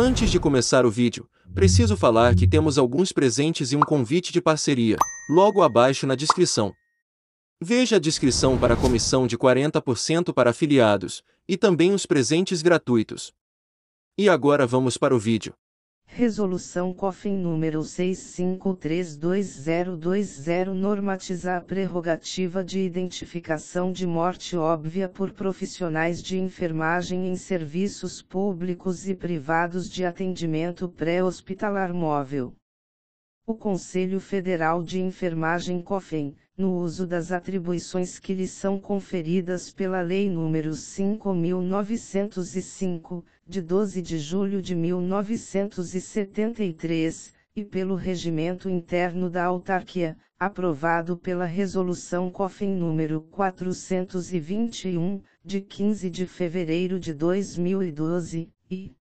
Antes de começar o vídeo, preciso falar que temos alguns presentes e um convite de parceria, logo abaixo na descrição. Veja a descrição para a comissão de 40% para afiliados, e também os presentes gratuitos. E agora vamos para o vídeo. Resolução COFIN número 65322020 normatiza a prerrogativa de identificação de morte óbvia por profissionais de enfermagem em serviços públicos e privados de atendimento pré-hospitalar móvel. O Conselho Federal de Enfermagem COFEN, no uso das atribuições que lhe são conferidas pela Lei nº 5.905, de 12 de julho de 1973, e pelo Regimento Interno da Autarquia, aprovado pela Resolução COFEN nº 421, de 15 de fevereiro de 2012, e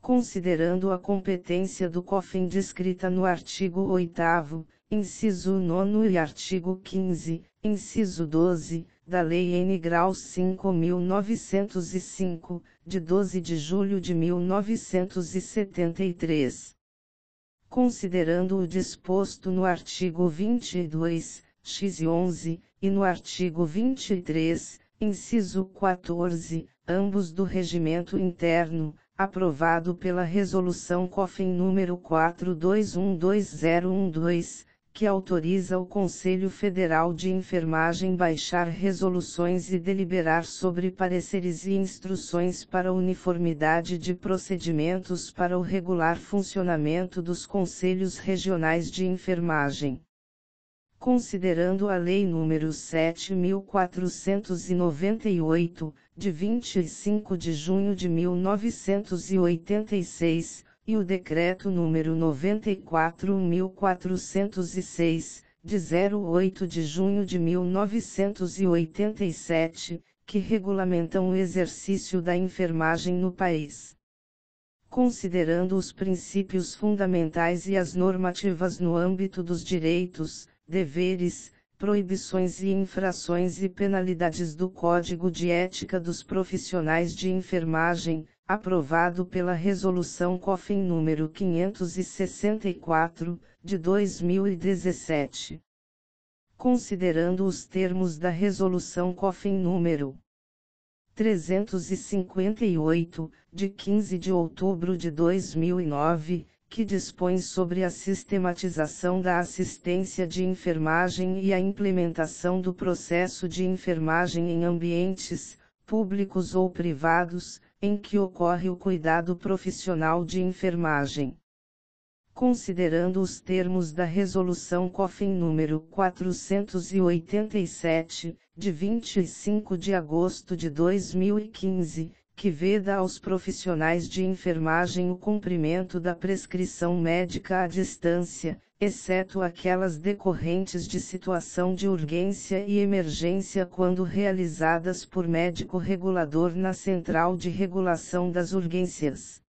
considerando a competência do COFEN descrita no artigo 8 inciso 9 e artigo 15, inciso 12, da Lei N. Grau 5.905, de 12 de julho de 1973. Considerando o disposto no artigo 22, x 11, e no artigo 23, inciso 14, ambos do Regimento Interno, aprovado pela Resolução COFEN número 42120012, que autoriza o Conselho Federal de Enfermagem baixar resoluções e deliberar sobre pareceres e instruções para uniformidade de procedimentos para o regular funcionamento dos Conselhos Regionais de Enfermagem. Considerando a Lei nº 7.498, de 25 de junho de 1986, e o Decreto nº 94.406, de 08 de junho de 1987, que regulamentam o exercício da enfermagem no país. Considerando os princípios fundamentais e as normativas no âmbito dos direitos, deveres, proibições e infrações e penalidades do Código de Ética dos Profissionais de Enfermagem, aprovado pela Resolução COFEN número 564, de 2017. Considerando os termos da Resolução COFEN número 358, de 15 de outubro de 2009, que dispõe sobre a sistematização da assistência de enfermagem e a implementação do processo de enfermagem em ambientes, públicos ou privados, em que ocorre o cuidado profissional de enfermagem. Considerando os termos da Resolução COFEN número 487, de 25 de agosto de 2015, que veda aos profissionais de enfermagem o cumprimento da prescrição médica à distância, exceto aquelas decorrentes de situação de urgência e emergência quando realizadas por médico regulador na Central de Regulação das Urgências.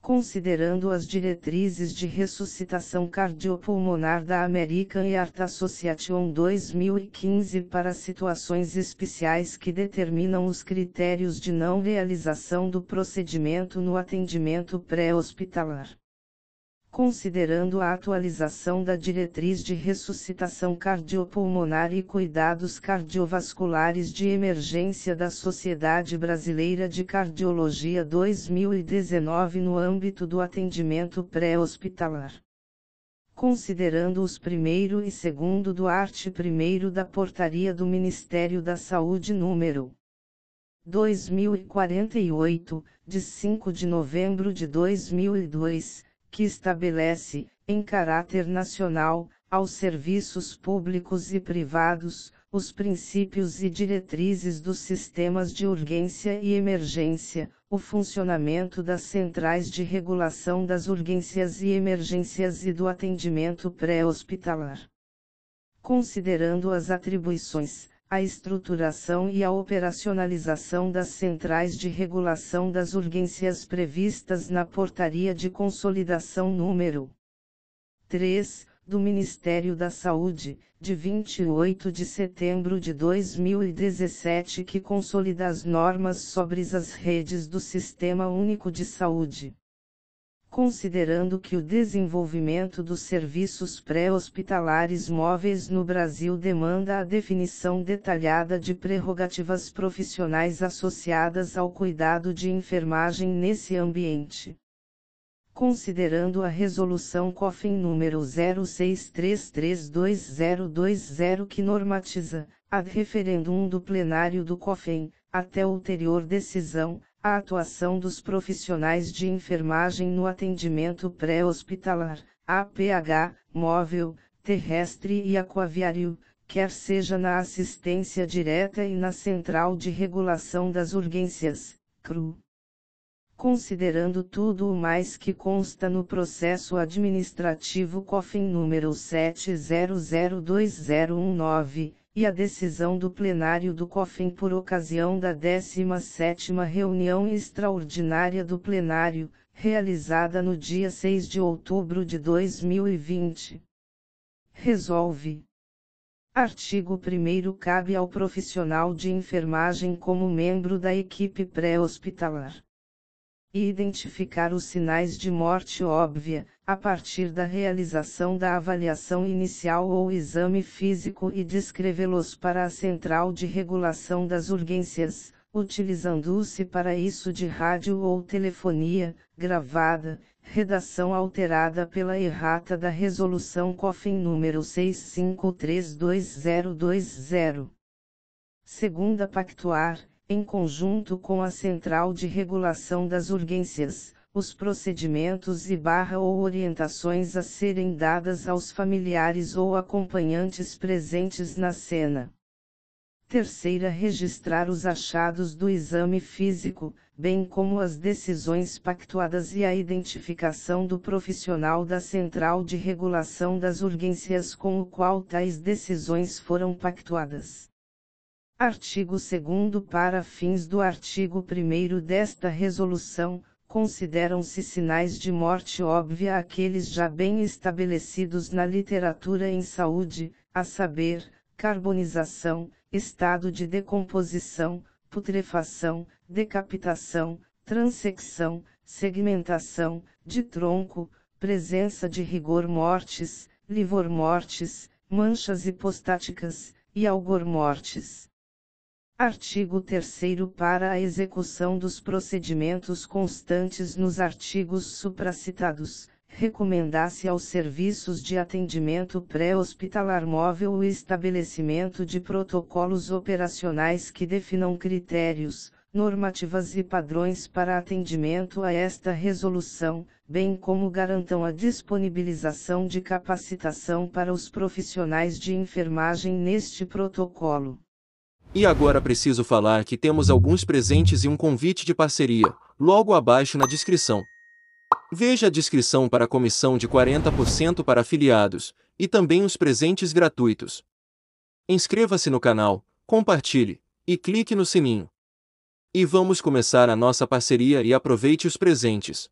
Considerando as diretrizes de ressuscitação cardiopulmonar da American Heart Association 2015 para situações especiais que determinam os critérios de não realização do procedimento no atendimento pré-hospitalar considerando a atualização da diretriz de ressuscitação cardiopulmonar e cuidados cardiovasculares de emergência da Sociedade Brasileira de Cardiologia 2019 no âmbito do atendimento pré-hospitalar. Considerando os primeiro e segundo do art. 1 da Portaria do Ministério da Saúde número 2048, de 5 de novembro de 2002, que estabelece, em caráter nacional, aos serviços públicos e privados, os princípios e diretrizes dos sistemas de urgência e emergência, o funcionamento das centrais de regulação das urgências e emergências e do atendimento pré-hospitalar. Considerando as atribuições, a estruturação e a operacionalização das centrais de regulação das urgências previstas na Portaria de Consolidação número 3, do Ministério da Saúde, de 28 de setembro de 2017 que consolida as normas sobre as redes do Sistema Único de Saúde. Considerando que o desenvolvimento dos serviços pré-hospitalares móveis no Brasil demanda a definição detalhada de prerrogativas profissionais associadas ao cuidado de enfermagem nesse ambiente. Considerando a resolução COFIN número 06332020 que normatiza, ad referendum do plenário do COFEN, até ulterior decisão, a atuação dos profissionais de enfermagem no atendimento pré-hospitalar, APH, móvel, terrestre e aquaviário, quer seja na assistência direta e na Central de Regulação das Urgências, CRU. Considerando tudo o mais que consta no processo administrativo COFIN número 7002019, e a decisão do plenário do COFEN por ocasião da 17ª reunião extraordinária do plenário, realizada no dia 6 de outubro de 2020. Resolve. Artigo 1 cabe ao profissional de enfermagem como membro da equipe pré-hospitalar e identificar os sinais de morte óbvia, a partir da realização da avaliação inicial ou exame físico e descrevê-los para a Central de Regulação das Urgências, utilizando-se para isso de rádio ou telefonia, gravada, redação alterada pela errata da Resolução COFIN número 65322020. Segunda Pactuar, em conjunto com a Central de Regulação das Urgências, os procedimentos e barra ou orientações a serem dadas aos familiares ou acompanhantes presentes na cena. Terceira, registrar os achados do exame físico, bem como as decisões pactuadas e a identificação do profissional da Central de Regulação das Urgências com o qual tais decisões foram pactuadas. Artigo 2 Para fins do artigo 1 desta resolução, consideram-se sinais de morte óbvia aqueles já bem estabelecidos na literatura em saúde, a saber, carbonização, estado de decomposição, putrefação, decapitação, transecção, segmentação, de tronco, presença de rigor mortis, livor mortis, manchas hipostáticas, e algor mortis. Artigo 3 Para a execução dos procedimentos constantes nos artigos supracitados, recomenda-se aos serviços de atendimento pré-hospitalar móvel o estabelecimento de protocolos operacionais que definam critérios, normativas e padrões para atendimento a esta resolução, bem como garantam a disponibilização de capacitação para os profissionais de enfermagem neste protocolo. E agora preciso falar que temos alguns presentes e um convite de parceria, logo abaixo na descrição. Veja a descrição para a comissão de 40% para afiliados, e também os presentes gratuitos. Inscreva-se no canal, compartilhe, e clique no sininho. E vamos começar a nossa parceria e aproveite os presentes.